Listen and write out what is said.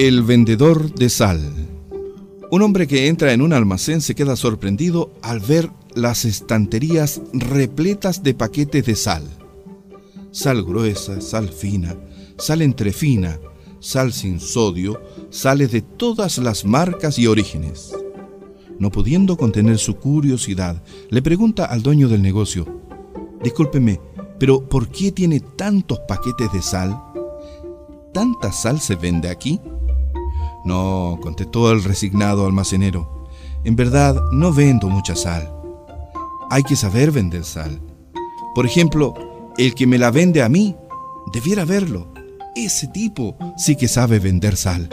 El vendedor de sal. Un hombre que entra en un almacén se queda sorprendido al ver las estanterías repletas de paquetes de sal. Sal gruesa, sal fina, sal entrefina, sal sin sodio, sales de todas las marcas y orígenes. No pudiendo contener su curiosidad, le pregunta al dueño del negocio, Discúlpeme, pero ¿por qué tiene tantos paquetes de sal? ¿Tanta sal se vende aquí? No, contestó el resignado almacenero. En verdad, no vendo mucha sal. Hay que saber vender sal. Por ejemplo, el que me la vende a mí, debiera verlo. Ese tipo sí que sabe vender sal.